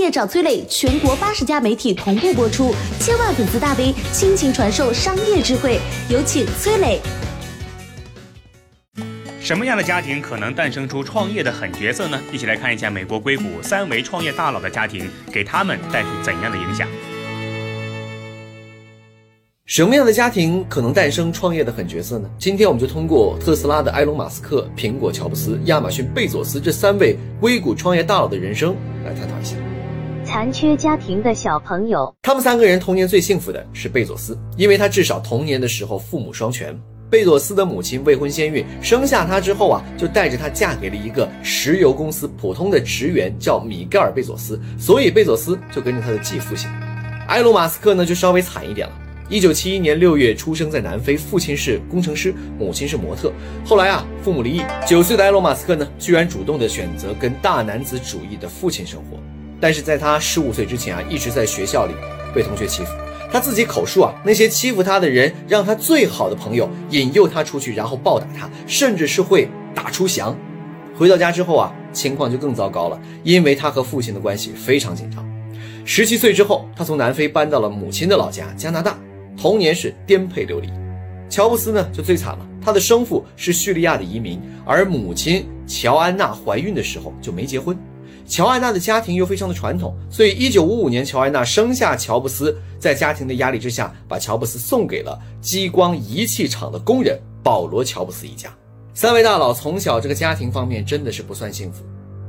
业找崔磊，全国八十家媒体同步播出，千万粉丝大 V 倾情传授商业智慧，有请崔磊。什么样的家庭可能诞生出创业的狠角色呢？一起来看一下美国硅谷三维创业大佬的家庭，给他们带去怎样的影响？什么样的家庭可能诞生创业的狠角色呢？今天我们就通过特斯拉的埃隆·马斯克、苹果乔布斯、亚马逊贝佐斯这三位硅谷创业大佬的人生来探讨一下。残缺家庭的小朋友，他们三个人童年最幸福的是贝佐斯，因为他至少童年的时候父母双全。贝佐斯的母亲未婚先孕，生下他之后啊，就带着他嫁给了一个石油公司普通的职员，叫米盖尔·贝佐斯，所以贝佐斯就跟着他的继父姓。埃隆·马斯克呢，就稍微惨一点了。一九七一年六月出生在南非，父亲是工程师，母亲是模特。后来啊，父母离异，九岁的埃隆·马斯克呢，居然主动的选择跟大男子主义的父亲生活。但是在他十五岁之前啊，一直在学校里被同学欺负。他自己口述啊，那些欺负他的人让他最好的朋友引诱他出去，然后暴打他，甚至是会打出翔。回到家之后啊，情况就更糟糕了，因为他和父亲的关系非常紧张。十七岁之后，他从南非搬到了母亲的老家加拿大，童年是颠沛流离。乔布斯呢就最惨了，他的生父是叙利亚的移民，而母亲乔安娜怀孕的时候就没结婚。乔安娜的家庭又非常的传统，所以一九五五年，乔安娜生下乔布斯，在家庭的压力之下，把乔布斯送给了激光仪器厂的工人保罗·乔布斯一家。三位大佬从小这个家庭方面真的是不算幸福，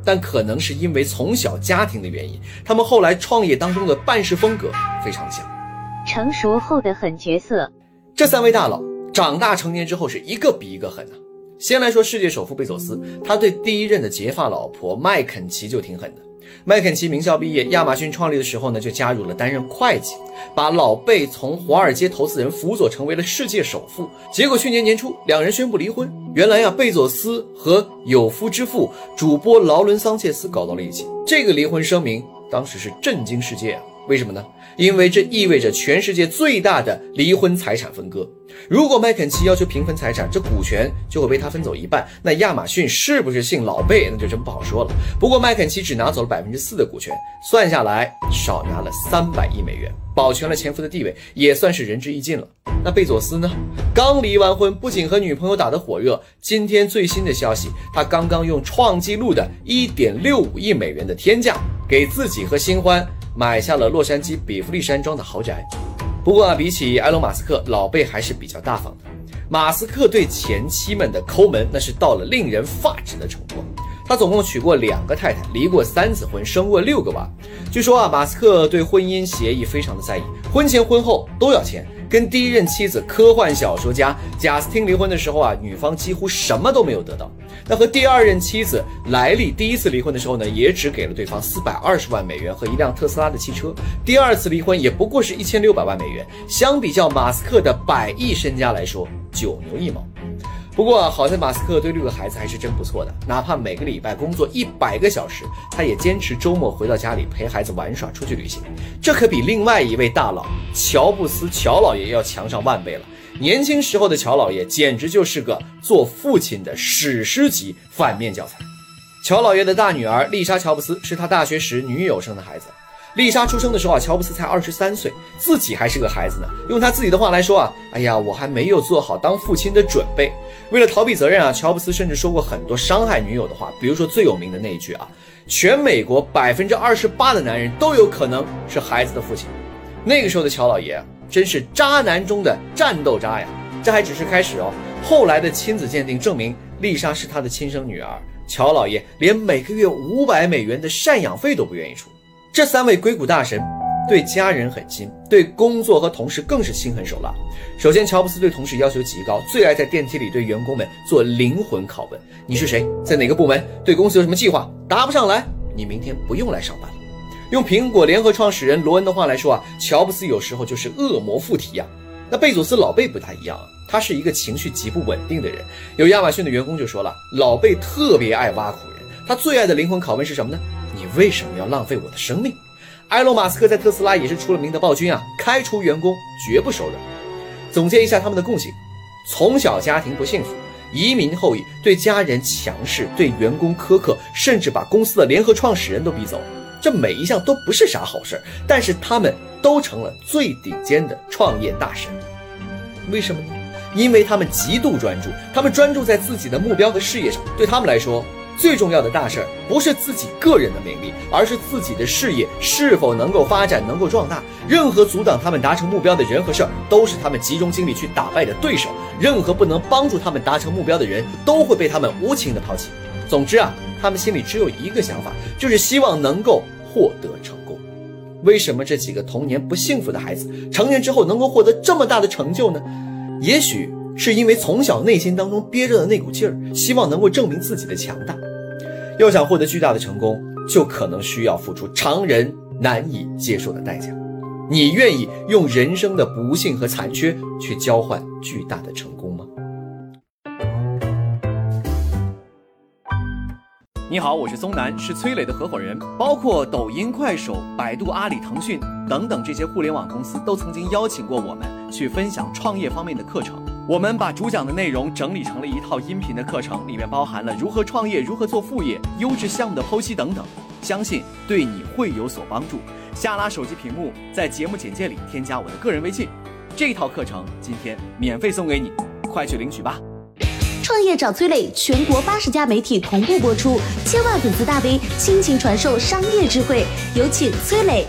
但可能是因为从小家庭的原因，他们后来创业当中的办事风格非常像。成熟后的狠角色，这三位大佬长大成年之后是一个比一个狠啊。先来说世界首富贝佐斯，他对第一任的结发老婆麦肯齐就挺狠的。麦肯齐名校毕业，亚马逊创立的时候呢，就加入了担任会计，把老贝从华尔街投资人辅佐成为了世界首富。结果去年年初，两人宣布离婚。原来呀，贝佐斯和有夫之妇主播劳伦桑切斯搞到了一起。这个离婚声明当时是震惊世界啊！为什么呢？因为这意味着全世界最大的离婚财产分割。如果麦肯齐要求平分财产，这股权就会被他分走一半。那亚马逊是不是姓老贝，那就真不好说了。不过麦肯齐只拿走了百分之四的股权，算下来少拿了三百亿美元，保全了前夫的地位，也算是仁至义尽了。那贝佐斯呢？刚离完婚，不仅和女朋友打得火热，今天最新的消息，他刚刚用创纪录的一点六五亿美元的天价，给自己和新欢买下了洛杉矶比弗利山庄的豪宅。不过啊，比起埃隆·马斯克，老贝还是比较大方的。马斯克对前妻们的抠门，那是到了令人发指的程度。他总共娶过两个太太，离过三次婚，生过六个娃。据说啊，马斯克对婚姻协议非常的在意，婚前婚后都要签。跟第一任妻子科幻小说家贾斯汀离婚的时候啊，女方几乎什么都没有得到。那和第二任妻子莱利第一次离婚的时候呢，也只给了对方四百二十万美元和一辆特斯拉的汽车。第二次离婚也不过是一千六百万美元，相比较马斯克的百亿身家来说，九牛一毛。不过好在马斯克对六个孩子还是真不错的，哪怕每个礼拜工作一百个小时，他也坚持周末回到家里陪孩子玩耍、出去旅行。这可比另外一位大佬乔布斯乔老爷要强上万倍了。年轻时候的乔老爷简直就是个做父亲的史诗级反面教材。乔老爷的大女儿丽莎·乔布斯是他大学时女友生的孩子。丽莎出生的时候啊，乔布斯才二十三岁，自己还是个孩子呢。用他自己的话来说啊，哎呀，我还没有做好当父亲的准备。为了逃避责任啊，乔布斯甚至说过很多伤害女友的话，比如说最有名的那一句啊，全美国百分之二十八的男人都有可能是孩子的父亲。那个时候的乔老爷真是渣男中的战斗渣呀！这还只是开始哦，后来的亲子鉴定证明丽莎是他的亲生女儿，乔老爷连每个月五百美元的赡养费都不愿意出。这三位硅谷大神对家人很亲，对工作和同事更是心狠手辣。首先，乔布斯对同事要求极高，最爱在电梯里对员工们做灵魂拷问：“你是谁？在哪个部门？对公司有什么计划？答不上来，你明天不用来上班了。”用苹果联合创始人罗恩的话来说啊，乔布斯有时候就是恶魔附体呀。那贝佐斯老贝不太一样，他是一个情绪极不稳定的人。有亚马逊的员工就说了，老贝特别爱挖苦人，他最爱的灵魂拷问是什么呢？你为什么要浪费我的生命？埃隆·马斯克在特斯拉也是出了名的暴君啊，开除员工绝不手软。总结一下他们的共性：从小家庭不幸福，移民后裔，对家人强势，对员工苛刻，甚至把公司的联合创始人都逼走。这每一项都不是啥好事儿，但是他们都成了最顶尖的创业大神。为什么呢？因为他们极度专注，他们专注在自己的目标和事业上。对他们来说，最重要的大事儿不是自己个人的名利，而是自己的事业是否能够发展、能够壮大。任何阻挡他们达成目标的人和事儿，都是他们集中精力去打败的对手。任何不能帮助他们达成目标的人，都会被他们无情的抛弃。总之啊，他们心里只有一个想法，就是希望能够获得成功。为什么这几个童年不幸福的孩子，成年之后能够获得这么大的成就呢？也许是因为从小内心当中憋着的那股劲儿，希望能够证明自己的强大。要想获得巨大的成功，就可能需要付出常人难以接受的代价。你愿意用人生的不幸和残缺去交换巨大的成功吗？你好，我是松南，是崔磊的合伙人。包括抖音、快手、百度、阿里、腾讯等等这些互联网公司，都曾经邀请过我们去分享创业方面的课程。我们把主讲的内容整理成了一套音频的课程，里面包含了如何创业、如何做副业、优质项目的剖析等等，相信对你会有所帮助。下拉手机屏幕，在节目简介里添加我的个人微信，这套课程今天免费送给你，快去领取吧！创业找崔磊，全国八十家媒体同步播出，千万粉丝大 V 倾情传授商业智慧，有请崔磊。